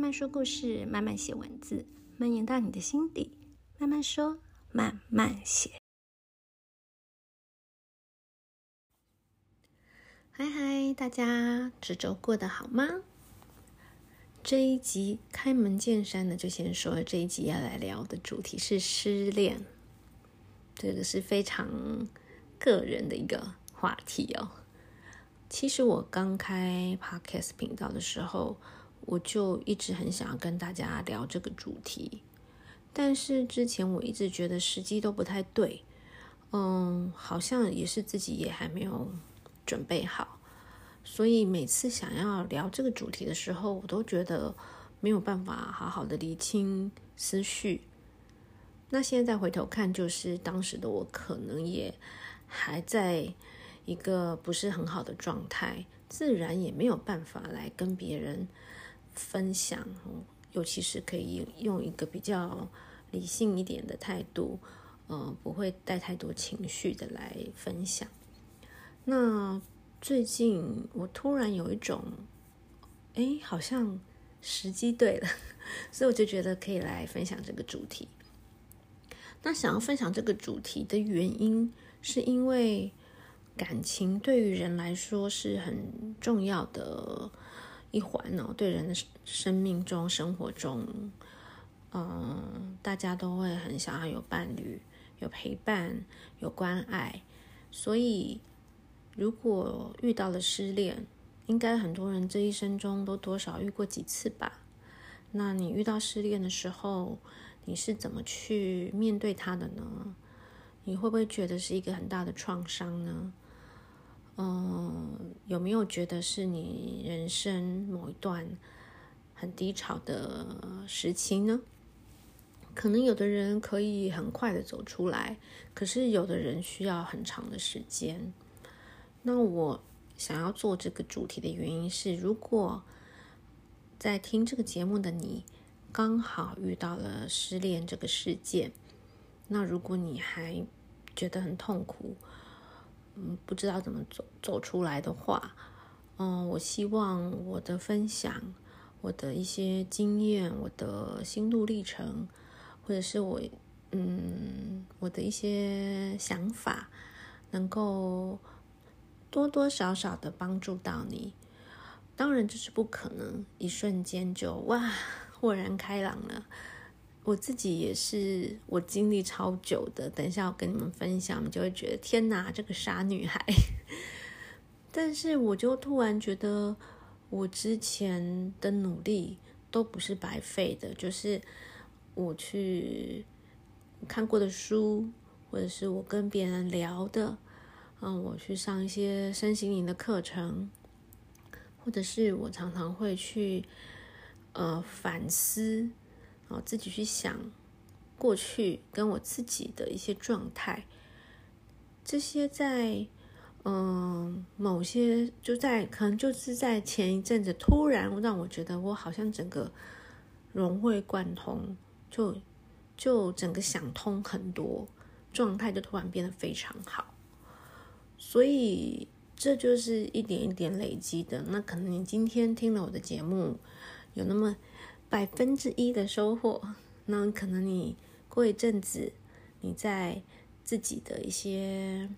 慢慢说故事，慢慢写文字，蔓延到你的心底。慢慢说，慢慢写。嗨嗨，大家这周过得好吗？这一集开门见山的就先说，这一集要来聊的主题是失恋，这个是非常个人的一个话题哦。其实我刚开 Podcast 频道的时候，我就一直很想要跟大家聊这个主题，但是之前我一直觉得时机都不太对，嗯，好像也是自己也还没有准备好。所以每次想要聊这个主题的时候，我都觉得没有办法好好的理清思绪。那现在回头看，就是当时的我可能也还在一个不是很好的状态，自然也没有办法来跟别人分享，尤其是可以用一个比较理性一点的态度，呃，不会带太多情绪的来分享。那。最近我突然有一种，哎，好像时机对了，所以我就觉得可以来分享这个主题。那想要分享这个主题的原因，是因为感情对于人来说是很重要的一环哦，对人的生命中、生活中，嗯，大家都会很想要有伴侣、有陪伴、有关爱，所以。如果遇到了失恋，应该很多人这一生中都多少遇过几次吧？那你遇到失恋的时候，你是怎么去面对它的呢？你会不会觉得是一个很大的创伤呢？嗯，有没有觉得是你人生某一段很低潮的时期呢？可能有的人可以很快的走出来，可是有的人需要很长的时间。那我想要做这个主题的原因是，如果在听这个节目的你刚好遇到了失恋这个事件，那如果你还觉得很痛苦，嗯，不知道怎么走走出来的话，嗯，我希望我的分享、我的一些经验、我的心路历程，或者是我嗯我的一些想法，能够。多多少少的帮助到你，当然这是不可能一瞬间就哇豁然开朗了。我自己也是，我经历超久的。等一下我跟你们分享，你就会觉得天哪，这个傻女孩。但是我就突然觉得，我之前的努力都不是白费的，就是我去看过的书，或者是我跟别人聊的。嗯，我去上一些身心灵的课程，或者是我常常会去呃反思，哦，自己去想过去跟我自己的一些状态，这些在嗯、某些就在可能就是在前一阵子突然让我觉得我好像整个融会贯通，就就整个想通很多，状态就突然变得非常好。所以这就是一点一点累积的。那可能你今天听了我的节目，有那么百分之一的收获。那可能你过一阵子，你在自己的一些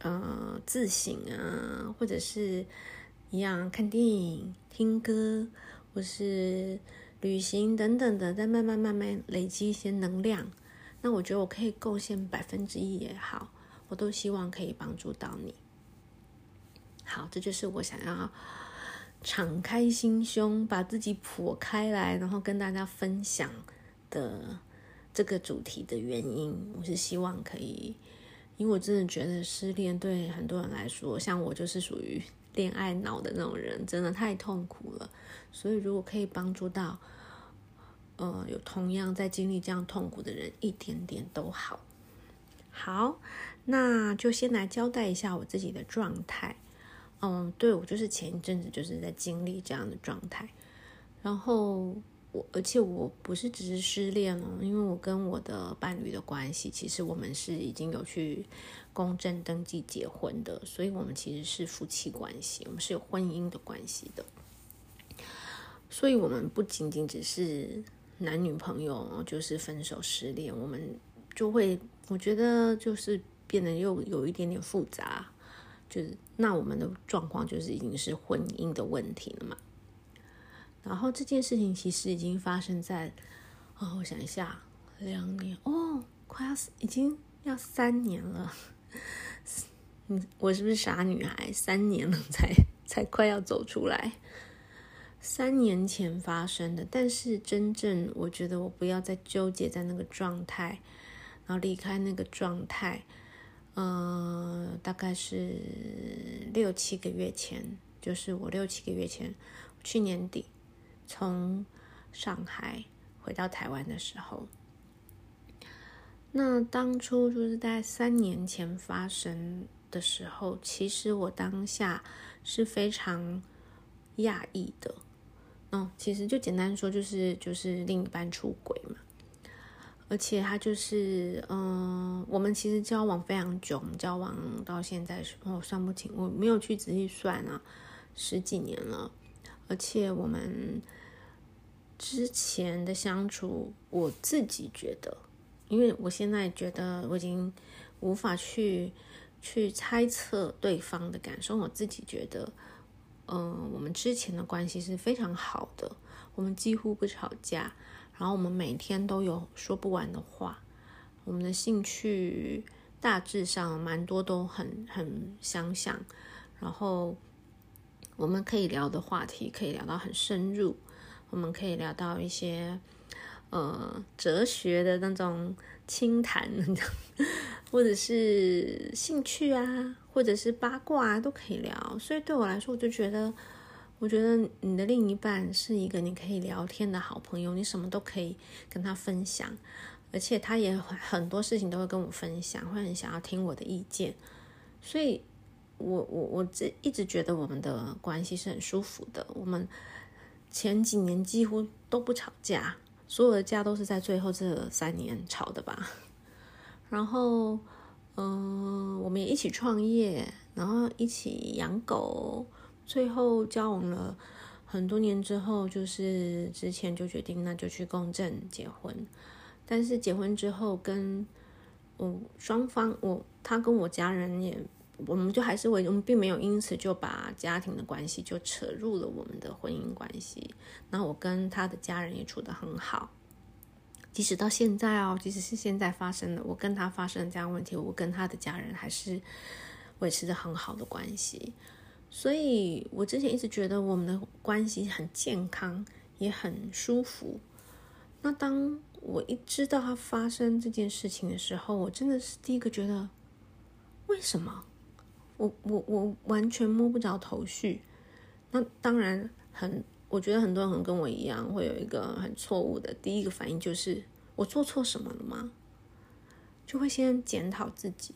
呃自省啊，或者是一样看电影、听歌，或是旅行等等的，再慢慢慢慢累积一些能量。那我觉得我可以贡献百分之一也好。我都希望可以帮助到你。好，这就是我想要敞开心胸，把自己剖开来，然后跟大家分享的这个主题的原因。我是希望可以，因为我真的觉得失恋对很多人来说，像我就是属于恋爱脑的那种人，真的太痛苦了。所以如果可以帮助到，呃，有同样在经历这样痛苦的人，一点点都好。好。那就先来交代一下我自己的状态。嗯，对，我就是前一阵子就是在经历这样的状态。然后我，而且我不是只是失恋了，因为我跟我的伴侣的关系，其实我们是已经有去公证登记结婚的，所以我们其实是夫妻关系，我们是有婚姻的关系的。所以我们不仅仅只是男女朋友，就是分手失恋，我们就会，我觉得就是变得又有一点点复杂，就是那我们的状况就是已经是婚姻的问题了嘛。然后这件事情其实已经发生在，哦，我想一下，两年哦，快要已经要三年了，嗯，我是不是傻女孩？三年了才才快要走出来。三年前发生的，但是真正我觉得我不要再纠结在那个状态，然后离开那个状态，呃，大概是六七个月前，就是我六七个月前，去年底从上海回到台湾的时候，那当初就是在三年前发生的时候，其实我当下是非常讶异的。嗯，其实就简单说，就是就是另一半出轨，而且他就是，嗯，我们其实交往非常久，我们交往到现在是，我算不清，我没有去仔细算啊，十几年了，而且我们之前的相处，我自己觉得，因为我现在觉得我已经无法去去猜测对方的感受，我自己觉得。嗯，我们之前的关系是非常好的，我们几乎不吵架，然后我们每天都有说不完的话，我们的兴趣大致上蛮多都很很相像，然后我们可以聊的话题可以聊到很深入，我们可以聊到一些呃哲学的那种清谈，或者是兴趣啊。或者是八卦啊，都可以聊，所以对我来说，我就觉得，我觉得你的另一半是一个你可以聊天的好朋友，你什么都可以跟他分享，而且他也很很多事情都会跟我分享，会很想要听我的意见，所以我我我这一直觉得我们的关系是很舒服的。我们前几年几乎都不吵架，所有的架都是在最后这三年吵的吧，然后。嗯，我们也一起创业，然后一起养狗，最后交往了很多年之后，就是之前就决定那就去公证结婚。但是结婚之后跟，跟我双方，我他跟我家人也，我们就还是为我们并没有因此就把家庭的关系就扯入了我们的婚姻关系。那我跟他的家人也处得很好。即使到现在哦，即使是现在发生的，我跟他发生这样问题，我跟他的家人还是维持着很好的关系。所以我之前一直觉得我们的关系很健康，也很舒服。那当我一知道他发生这件事情的时候，我真的是第一个觉得，为什么？我我我完全摸不着头绪。那当然很。我觉得很多人跟我一样，会有一个很错误的第一个反应，就是我做错什么了吗？就会先检讨自己。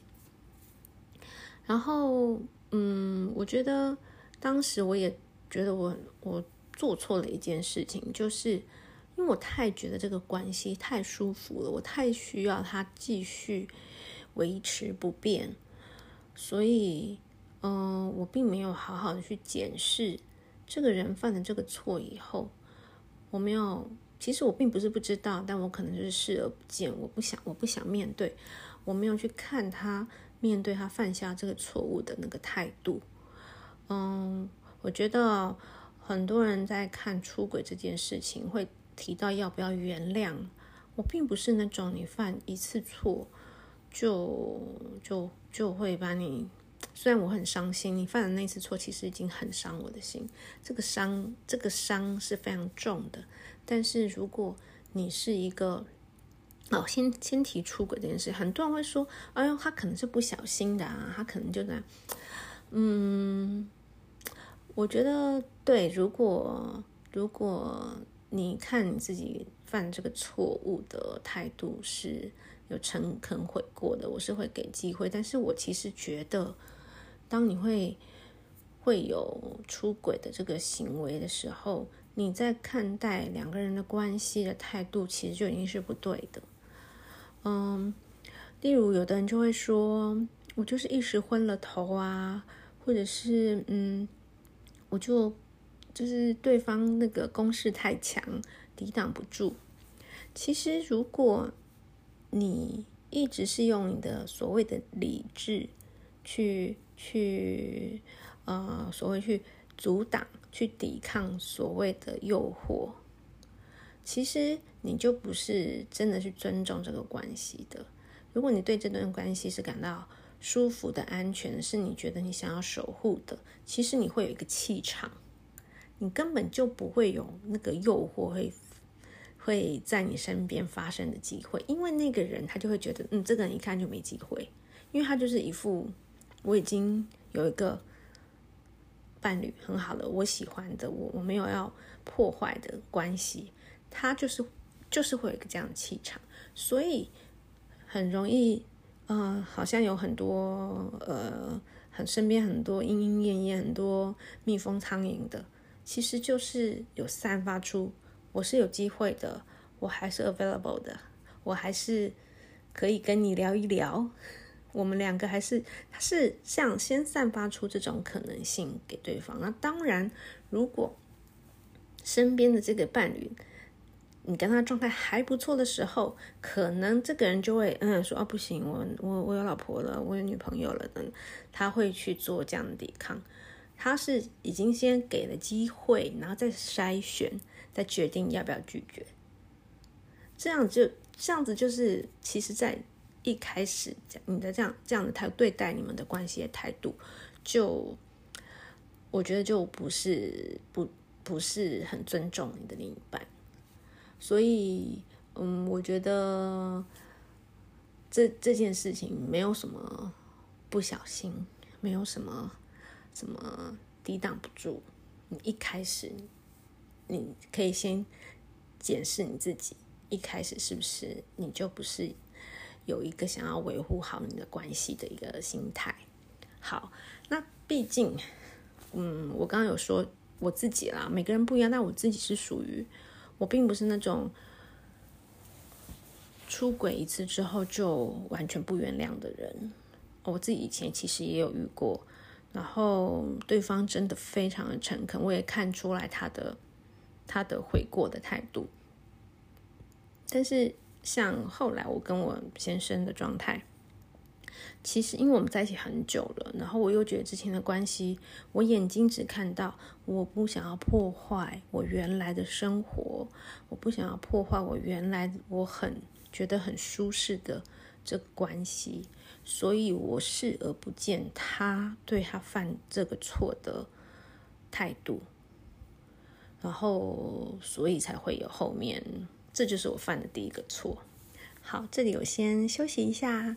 然后，嗯，我觉得当时我也觉得我我做错了一件事情，就是因为我太觉得这个关系太舒服了，我太需要它继续维持不变，所以，嗯，我并没有好好的去检视。这个人犯了这个错以后，我没有，其实我并不是不知道，但我可能就是视而不见，我不想，我不想面对，我没有去看他面对他犯下这个错误的那个态度。嗯，我觉得很多人在看出轨这件事情，会提到要不要原谅。我并不是那种你犯一次错就就就会把你。虽然我很伤心，你犯的那次错其实已经很伤我的心，这个伤，这个伤是非常重的。但是如果你是一个，哦，先先提出轨这件事，很多人会说，哎呦，他可能是不小心的啊，他可能就在，嗯，我觉得对，如果如果你看你自己犯这个错误的态度是有诚恳悔过的，我是会给机会，但是我其实觉得。当你会会有出轨的这个行为的时候，你在看待两个人的关系的态度，其实就已经是不对的。嗯，例如有的人就会说，我就是一时昏了头啊，或者是嗯，我就就是对方那个攻势太强，抵挡不住。其实，如果你一直是用你的所谓的理智去去呃所谓去阻挡、去抵抗所谓的诱惑，其实你就不是真的去尊重这个关系的。如果你对这段关系是感到舒服的、安全的，是你觉得你想要守护的，其实你会有一个气场，你根本就不会有那个诱惑会会在你身边发生的机会，因为那个人他就会觉得，嗯，这个人一看就没机会，因为他就是一副我已经有一个伴侣很好的，我喜欢的，我我没有要破坏的关系，他就是就是会有一个这样的气场，所以很容易。呃，好像有很多呃，很身边很多莺莺燕燕，很多蜜蜂苍蝇的，其实就是有散发出我是有机会的，我还是 available 的，我还是可以跟你聊一聊，我们两个还是他是想先散发出这种可能性给对方。那当然，如果身边的这个伴侣。你跟他状态还不错的时候，可能这个人就会嗯说啊，不行，我我我有老婆了，我有女朋友了等，他会去做这样的抵抗。他是已经先给了机会，然后再筛选，再决定要不要拒绝。这样就这样子就是，其实，在一开始你的这样这样的态度对待你们的关系的态度，就我觉得就不是不不是很尊重你的另一半。所以，嗯，我觉得这这件事情没有什么不小心，没有什么什么抵挡不住。你一开始，你可以先检视你自己，一开始是不是你就不是有一个想要维护好你的关系的一个心态。好，那毕竟，嗯，我刚刚有说我自己啦，每个人不一样，但我自己是属于。我并不是那种出轨一次之后就完全不原谅的人。我自己以前其实也有遇过，然后对方真的非常的诚恳，我也看出来他的他的悔过的态度。但是像后来我跟我先生的状态。其实，因为我们在一起很久了，然后我又觉得之前的关系，我眼睛只看到，我不想要破坏我原来的生活，我不想要破坏我原来我很觉得很舒适的这个关系，所以我视而不见他对他犯这个错的态度，然后所以才会有后面，这就是我犯的第一个错。好，这里我先休息一下。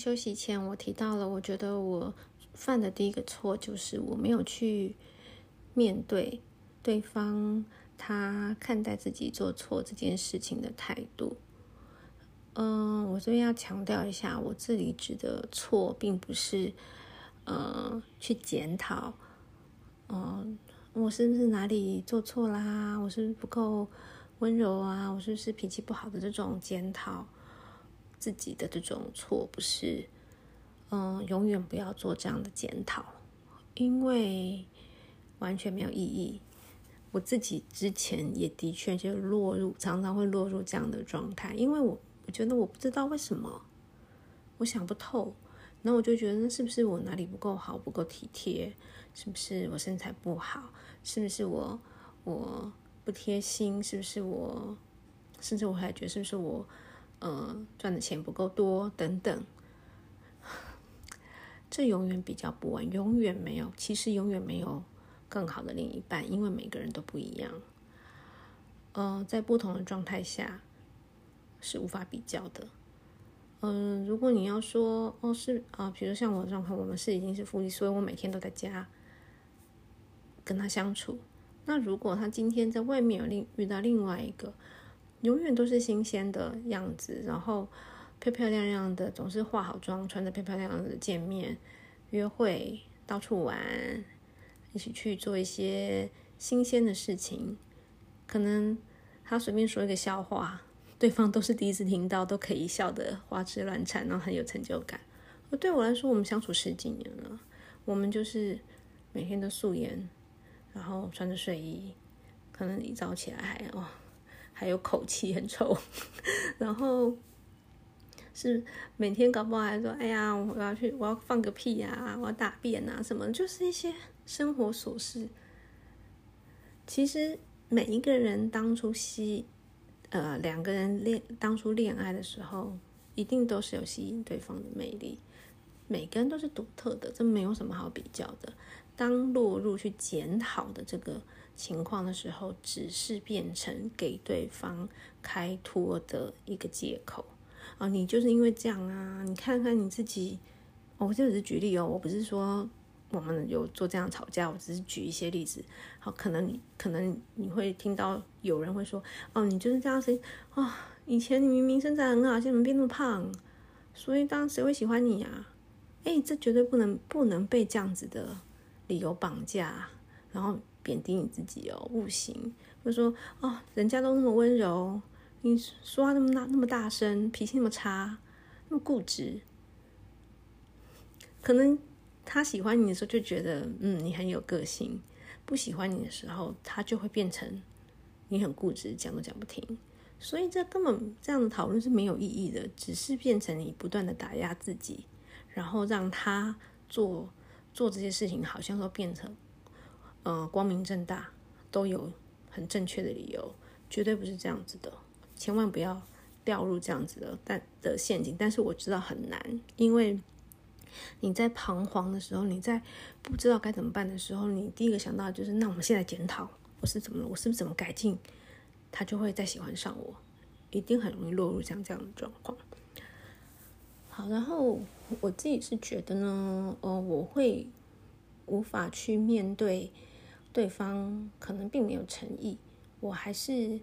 休息前，我提到了，我觉得我犯的第一个错就是我没有去面对对方他看待自己做错这件事情的态度。嗯，我这边要强调一下，我这里指的错，并不是呃去检讨，嗯，我是不是哪里做错啦？我是不是不够温柔啊？我是不是脾气不好的这种检讨。自己的这种错不是，嗯，永远不要做这样的检讨，因为完全没有意义。我自己之前也的确就落入，常常会落入这样的状态，因为我我觉得我不知道为什么，我想不透，那我就觉得是不是我哪里不够好，不够体贴？是不是我身材不好？是不是我我不贴心？是不是我？甚至我还觉得是不是我？嗯，赚的钱不够多，等等，这永远比较不完，永远没有，其实永远没有更好的另一半，因为每个人都不一样。呃，在不同的状态下是无法比较的。嗯，如果你要说哦是啊，比如像我的状况，我们是已经是夫妻，所以我每天都在家跟他相处，那如果他今天在外面有另遇到另外一个，永远都是新鲜的样子，然后漂漂亮亮的，总是化好妆，穿着漂漂亮亮的见面、约会、到处玩，一起去做一些新鲜的事情，可能他随便说一个笑话，对方都是第一次听到，都可以笑得花枝乱颤，然后很有成就感。而对我来说，我们相处十几年了，我们就是每天都素颜，然后穿着睡衣，可能一早起来还哇。还有口气很臭，然后是每天搞不好还说：“哎呀，我要去，我要放个屁呀，我要大便啊，什么？”就是一些生活琐事。其实每一个人当初吸，呃，两个人恋当初恋爱的时候，一定都是有吸引对方的魅力。每个人都是独特的，这没有什么好比较的。当落入去检讨的这个。情况的时候，只是变成给对方开脱的一个借口啊！你就是因为这样啊！你看看你自己，我这只是举例哦，我不是说我们有做这样吵架，我只是举一些例子。好，可能可能你会听到有人会说，哦，你就是这样子啊、哦！以前你明明身材很好，现在怎么变那么胖？所以当谁会喜欢你啊？哎，这绝对不能不能被这样子的理由绑架，然后。贬低你自己哦，不行。或者说哦，人家都那么温柔，你说话那么大那么大声，脾气那么差，那么固执。可能他喜欢你的时候就觉得嗯，你很有个性；不喜欢你的时候，他就会变成你很固执，讲都讲不听。所以这根本这样的讨论是没有意义的，只是变成你不断的打压自己，然后让他做做这些事情，好像都变成。呃，光明正大都有很正确的理由，绝对不是这样子的，千万不要掉入这样子的但的陷阱。但是我知道很难，因为你在彷徨的时候，你在不知道该怎么办的时候，你第一个想到就是，那我们现在检讨，我是怎么了，我是不是怎么改进，他就会再喜欢上我，一定很容易落入像这样的状况。好，然后我自己是觉得呢，呃，我会无法去面对。对方可能并没有诚意，我还是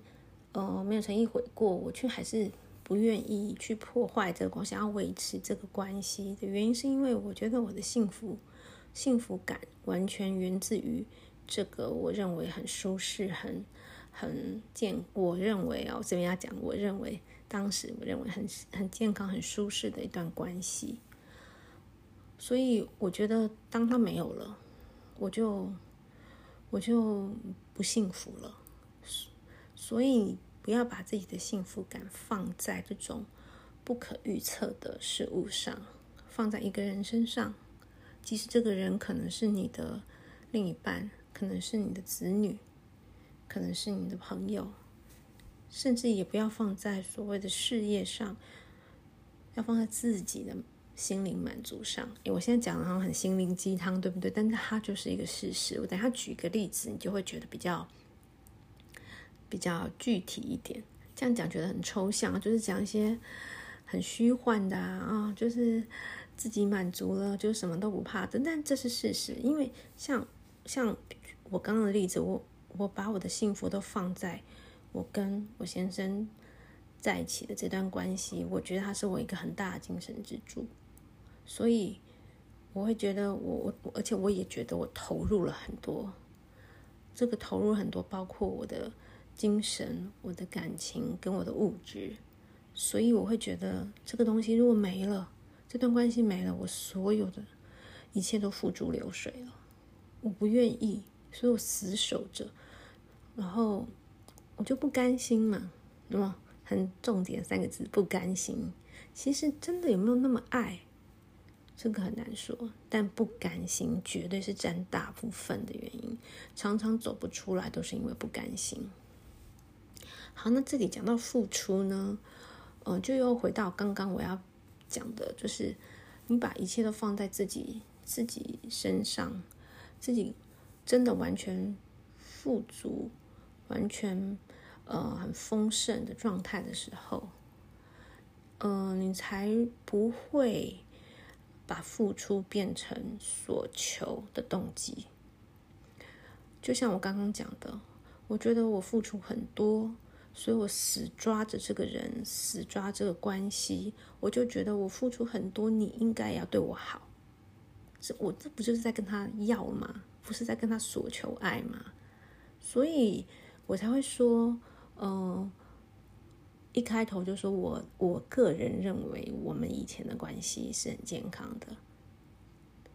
呃没有诚意悔过，我却还是不愿意去破坏这个关系，想要维持这个关系的原因，是因为我觉得我的幸福幸福感完全源自于这个我认为很舒适、很很健。我认为哦，这边要讲，我认为当时我认为很很健康、很舒适的一段关系。所以我觉得当他没有了，我就。我就不幸福了，所以不要把自己的幸福感放在这种不可预测的事物上，放在一个人身上，即使这个人可能是你的另一半，可能是你的子女，可能是你的朋友，甚至也不要放在所谓的事业上，要放在自己的。心灵满足上，诶，我现在讲的好像很心灵鸡汤，对不对？但是它就是一个事实。我等下举一个例子，你就会觉得比较比较具体一点。这样讲觉得很抽象，就是讲一些很虚幻的啊，就是自己满足了，就什么都不怕的。但这是事实，因为像像我刚刚的例子，我我把我的幸福都放在我跟我先生在一起的这段关系，我觉得他是我一个很大的精神支柱。所以我会觉得我我，而且我也觉得我投入了很多。这个投入很多，包括我的精神、我的感情跟我的物质。所以我会觉得这个东西如果没了，这段关系没了，我所有的一切都付诸流水了。我不愿意，所以我死守着。然后我就不甘心嘛，那么很重点三个字：不甘心。其实真的有没有那么爱？这个很难说，但不甘心绝对是占大部分的原因。常常走不出来，都是因为不甘心。好，那这里讲到付出呢，呃，就又回到刚刚我要讲的，就是你把一切都放在自己自己身上，自己真的完全富足、完全呃很丰盛的状态的时候，呃，你才不会。把付出变成所求的动机，就像我刚刚讲的，我觉得我付出很多，所以我死抓着这个人，死抓这个关系，我就觉得我付出很多，你应该要对我好。这我这不就是在跟他要吗？不是在跟他索求爱吗？所以我才会说，嗯、一开头就说我我个人认为我们以前的关系是很健康的，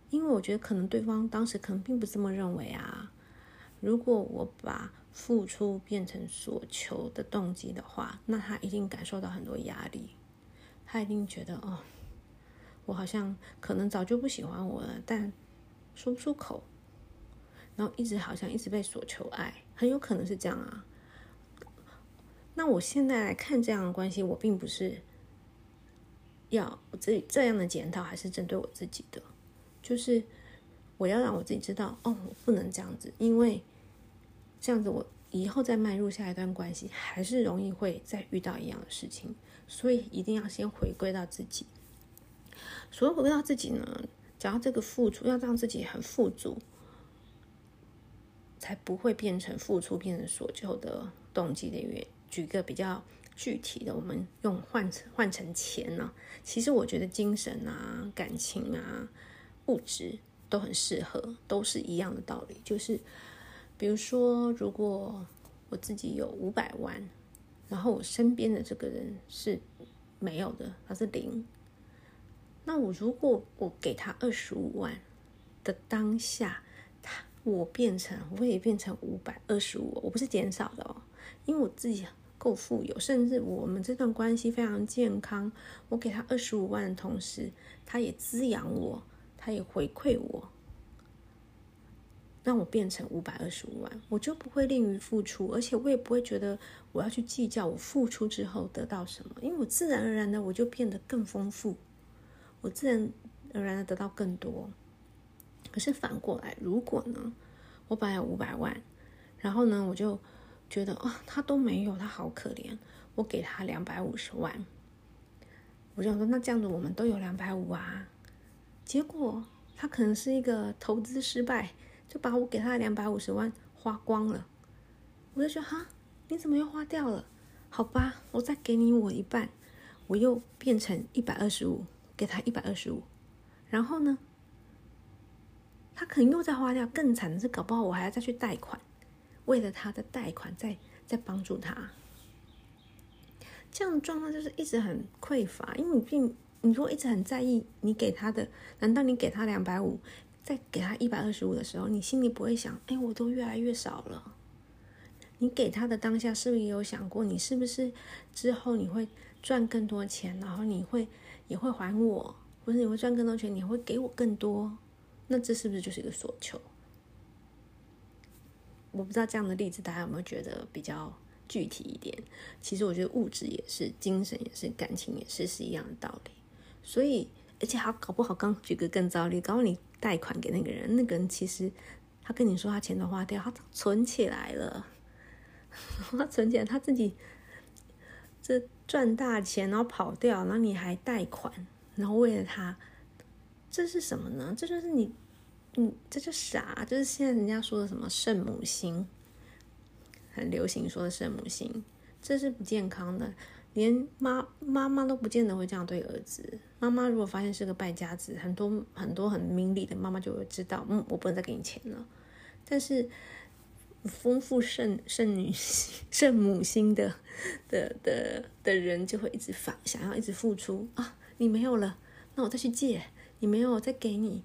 因为我觉得可能对方当时可能并不这么认为啊。如果我把付出变成所求的动机的话，那他一定感受到很多压力，他一定觉得哦。我好像可能早就不喜欢我了，但说不出口，然后一直好像一直被索求爱，很有可能是这样啊。那我现在来看这样的关系，我并不是要我自己这样的检讨，还是针对我自己的，就是我要让我自己知道，哦，我不能这样子，因为这样子我以后再迈入下一段关系，还是容易会再遇到一样的事情，所以一定要先回归到自己。所以回归到自己呢，讲到这个付出，要让自己很富足，才不会变成付出变成所求的动机的原因。举个比较具体的，我们用换成换成钱呢、其实我觉得精神啊、感情啊、物质都很适合，都是一样的道理。就是比如说，如果我自己有五百万，然后我身边的这个人是没有的，他是零。那我如果我给他二十五万的当下，他我变成我也变成五百二十五，我不是减少的哦，因为我自己够富有，甚至我们这段关系非常健康。我给他二十五万的同时，他也滋养我，他也回馈我，让我变成五百二十五万，我就不会吝于付出，而且我也不会觉得我要去计较我付出之后得到什么，因为我自然而然的我就变得更丰富。我自然而然的得到更多，可是反过来，如果呢，我本来有五百万，然后呢，我就觉得啊、他都没有，他好可怜，我给他两百五十万，我就想说，那这样子我们都有两百五啊，结果他可能是一个投资失败，就把我给他的两百五十万花光了，我就说哈，你怎么又花掉了？好吧，我再给你我一半，我又变成一百二十五。给他一百二十五，然后呢，他可能又再花掉。更惨的是，搞不好我还要再去贷款，为了他的贷款在在帮助他。这样的状况就是一直很匮乏，因为你并你如果一直很在意你给他的，难道你给他两百五，再给他一百二十五的时候，你心里不会想，哎，我都越来越少了。你给他的当下，是不是也有想过，你是不是之后你会赚更多钱，然后你会？也会还我，或是你会赚更多钱，你会给我更多，那这是不是就是一个索求？我不知道这样的例子大家有没有觉得比较具体一点？其实我觉得物质也是，精神也是，感情也是，是一样的道理。所以，而且还搞不好，刚举个更糟例，刚你贷款给那个人，那个人其实他跟你说他钱都花掉，他存起来了，他存起来他自己。这赚大钱，然后跑掉，然后你还贷款，然后为了他，这是什么呢？这就是你，嗯这就傻，就是现在人家说的什么圣母心，很流行说的圣母心，这是不健康的。连妈妈妈都不见得会这样对儿子。妈妈如果发现是个败家子，很多很多很明理的妈妈就会知道，嗯，我不能再给你钱了。但是。丰富圣圣女、圣母心的的的的人，就会一直反想要一直付出啊！你没有了，那我再去借；你没有，我再给你。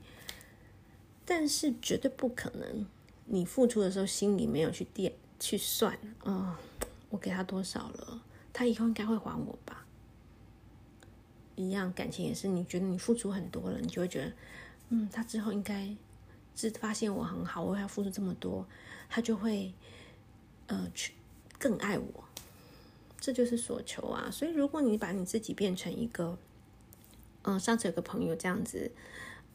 但是绝对不可能，你付出的时候心里没有去垫去算啊、我给他多少了？他以后应该会还我吧？一样，感情也是，你觉得你付出很多了，你就会觉得，嗯，他之后应该是发现我很好，我要付出这么多。他就会，呃，去更爱我，这就是所求啊。所以，如果你把你自己变成一个，嗯、上次有个朋友这样子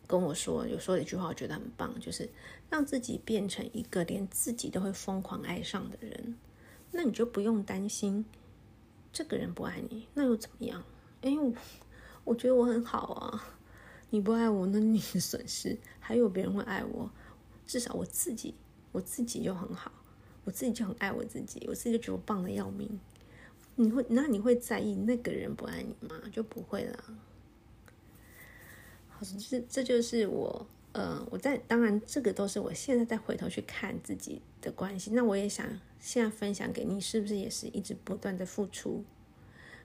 跟我说，有说了一句话，我觉得很棒，就是让自己变成一个连自己都会疯狂爱上的人，那你就不用担心这个人不爱你，那又怎么样？哎，我我觉得我很好啊，你不爱我，那你的损失，还有别人会爱我，至少我自己。我自己就很好，我自己就很爱我自己，我自己就觉得我棒的要命。你会，那你会在意那个人不爱你吗？就不会这这就是我，呃，我在当然这个都是我现在再回头去看自己的关系。那我也想现在分享给你，是不是也是一直不断的付出，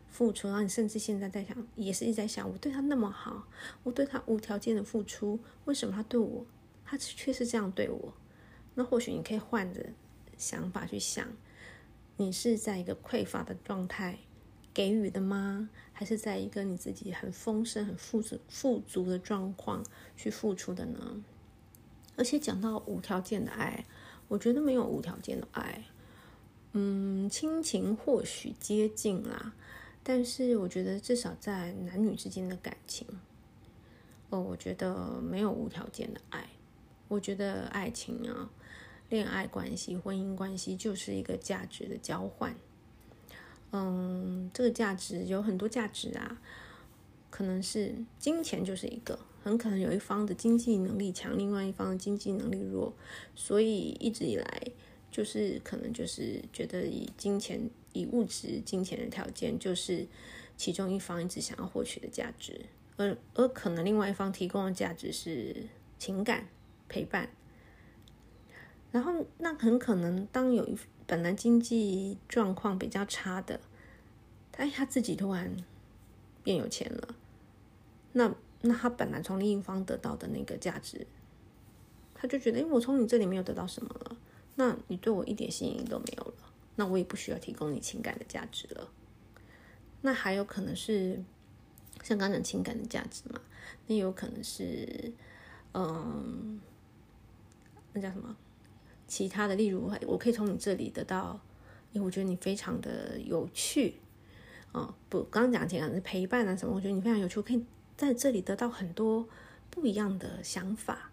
付出，然后你甚至现在在想，也是一直在想，我对他那么好，我对他无条件的付出，为什么他对我，他却是这样对我？那或许你可以换着想法去想。你是在一个匮乏的状态给予的吗？还是在一个你自己很丰盛、很富足、富足的状况去付出的呢？而且讲到无条件的爱，我觉得没有无条件的爱。嗯，亲情或许接近啦，但是我觉得至少在男女之间的感情，哦，我觉得没有无条件的爱。我觉得爱情啊。恋爱关系、婚姻关系就是一个价值的交换。嗯，这个价值有很多价值啊，可能是金钱就是一个，很可能有一方的经济能力强，另外一方的经济能力弱，所以一直以来就是可能就是觉得以金钱、以物质、金钱的条件，就是其中一方一直想要获取的价值，而而可能另外一方提供的价值是情感陪伴。然后，那很可能，当有一本来经济状况比较差的，他他自己突然变有钱了，那那他本来从另一方得到的那个价值，他就觉得，哎，我从你这里没有得到什么了，那你对我一点吸引力都没有了，那我也不需要提供你情感的价值了。那还有可能是像刚才情感的价值嘛？那有可能是，嗯，那叫什么？其他的，例如，我可以从你这里得到，因为我觉得你非常的有趣，哦，不，刚刚讲的可能是陪伴啊什么，我觉得你非常有趣，我可以在这里得到很多不一样的想法，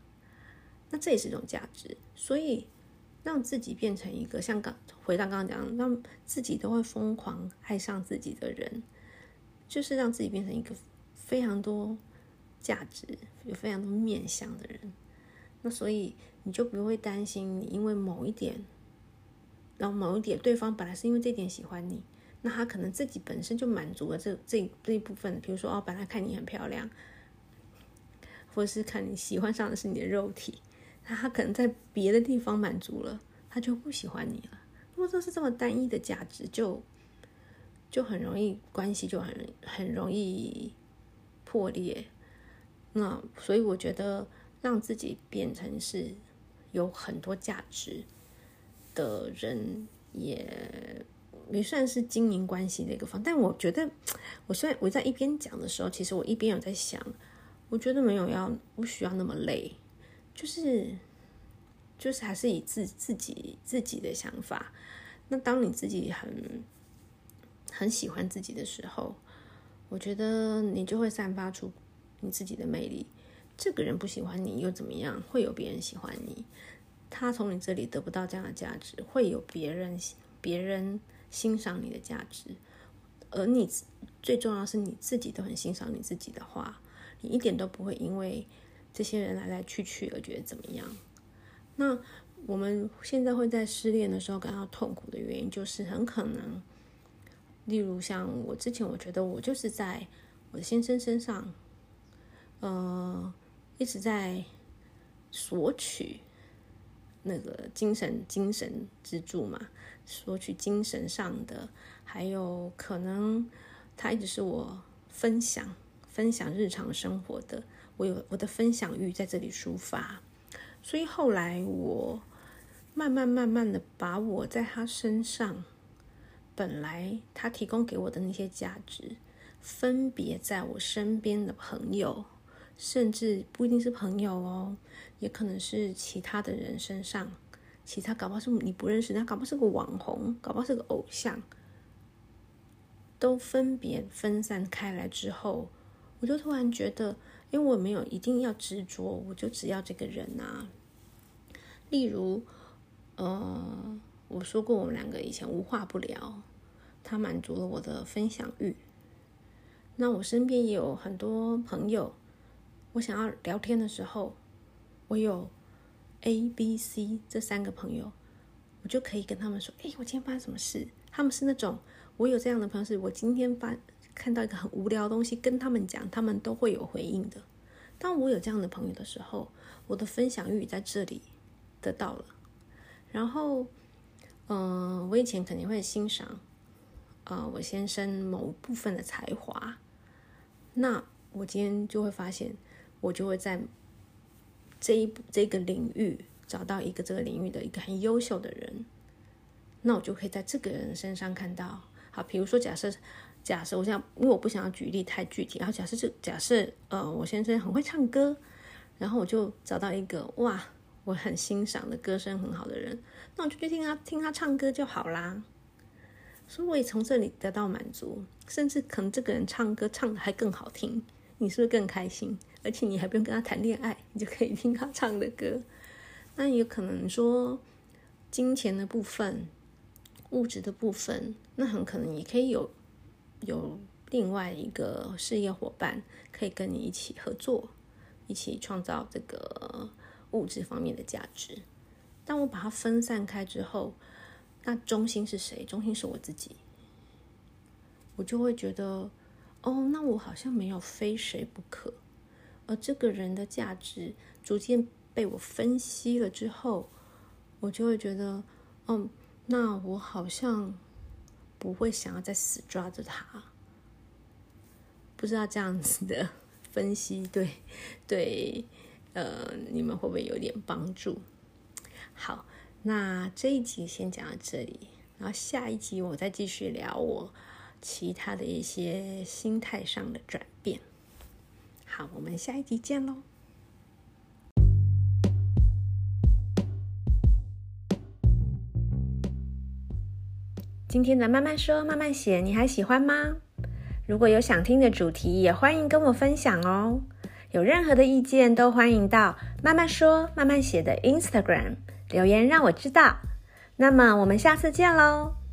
那这也是一种价值，所以让自己变成一个像刚回到刚刚讲，让自己都会疯狂爱上自己的人，就是让自己变成一个非常多价值、有非常多面向的人，那所以。你就不会担心，你因为某一点，然后某一点，对方本来是因为这点喜欢你，那他可能自己本身就满足了这这这一部分。比如说，哦，本来看你很漂亮，或者是看你喜欢上的是你的肉体，那他可能在别的地方满足了，他就不喜欢你了。如果这是这么单一的价值，就就很容易关系就很很容易破裂。那所以我觉得让自己变成是。有很多价值的人也也算是经营关系的一个方，但我觉得，我虽然我在一边讲的时候，其实我一边有在想，我觉得没有要不需要那么累，就是就是还是以自自己自己的想法。那当你自己很很喜欢自己的时候，我觉得你就会散发出你自己的魅力。这个人不喜欢你又怎么样？会有别人喜欢你，他从你这里得不到这样的价值，会有别人别人欣赏你的价值，而你最重要的是你自己都很欣赏你自己的话，你一点都不会因为这些人来来去去而觉得怎么样。那我们现在会在失恋的时候感到痛苦的原因，就是很可能，例如像我之前，我觉得我就是在我的先生身上，呃。一直在索取那个精神精神支柱嘛，索取精神上的，还有可能他一直是我分享分享日常生活的，我有我的分享欲在这里抒发，所以后来我慢慢慢慢的把我在他身上本来他提供给我的那些价值，分别在我身边的朋友。甚至不一定是朋友哦，也可能是其他的人身上，其他搞不好是你不认识，他搞不好是个网红，搞不好是个偶像，都分别分散开来之后，我就突然觉得，因为我没有一定要执着，我就只要这个人啊。例如，呃，我说过我们两个以前无话不聊，他满足了我的分享欲。那我身边也有很多朋友。我想要聊天的时候，我有 A、B、C 这三个朋友，我就可以跟他们说：“哎，我今天发生什么事？”他们是那种我有这样的朋友，是我今天发看到一个很无聊的东西，跟他们讲，他们都会有回应的。当我有这样的朋友的时候，我的分享欲在这里得到了。然后，嗯、我以前肯定会欣赏，呃，我先生某部分的才华。那我今天就会发现，我就会在这一这个领域找到一个这个领域的一个很优秀的人。那我就可以在这个人身上看到，好，比如说假设，假设我想，因为我不想要举例太具体，然后假设这假设，呃，我先生很会唱歌，然后我就找到一个哇，我很欣赏的歌声很好的人，那我就去听他听他唱歌就好啦。所以我也从这里得到满足，甚至可能这个人唱歌唱的还更好听，你是不是更开心？而且你还不用跟他谈恋爱，你就可以听他唱的歌。那有可能说金钱的部分。物质的部分，那很可能也可以有有另外一个事业伙伴可以跟你一起合作，一起创造这个物质方面的价值。当我把它分散开之后，那中心是谁？中心是我自己，我就会觉得，哦，那我好像没有非谁不可。而这个人的价值逐渐被我分析了之后，我就会觉得，嗯。那我好像不会想要再死抓着他，不知道这样子的 分析对对，呃，你们会不会有点帮助？好，那这一集先讲到这里，然后下一集我再继续聊我其他的一些心态上的转变。好，我们下一集见喽。今天的慢慢说慢慢写，你还喜欢吗？如果有想听的主题，也欢迎跟我分享哦。有任何的意见，都欢迎到慢慢说慢慢写的 Instagram 留言让我知道。那么我们下次见喽。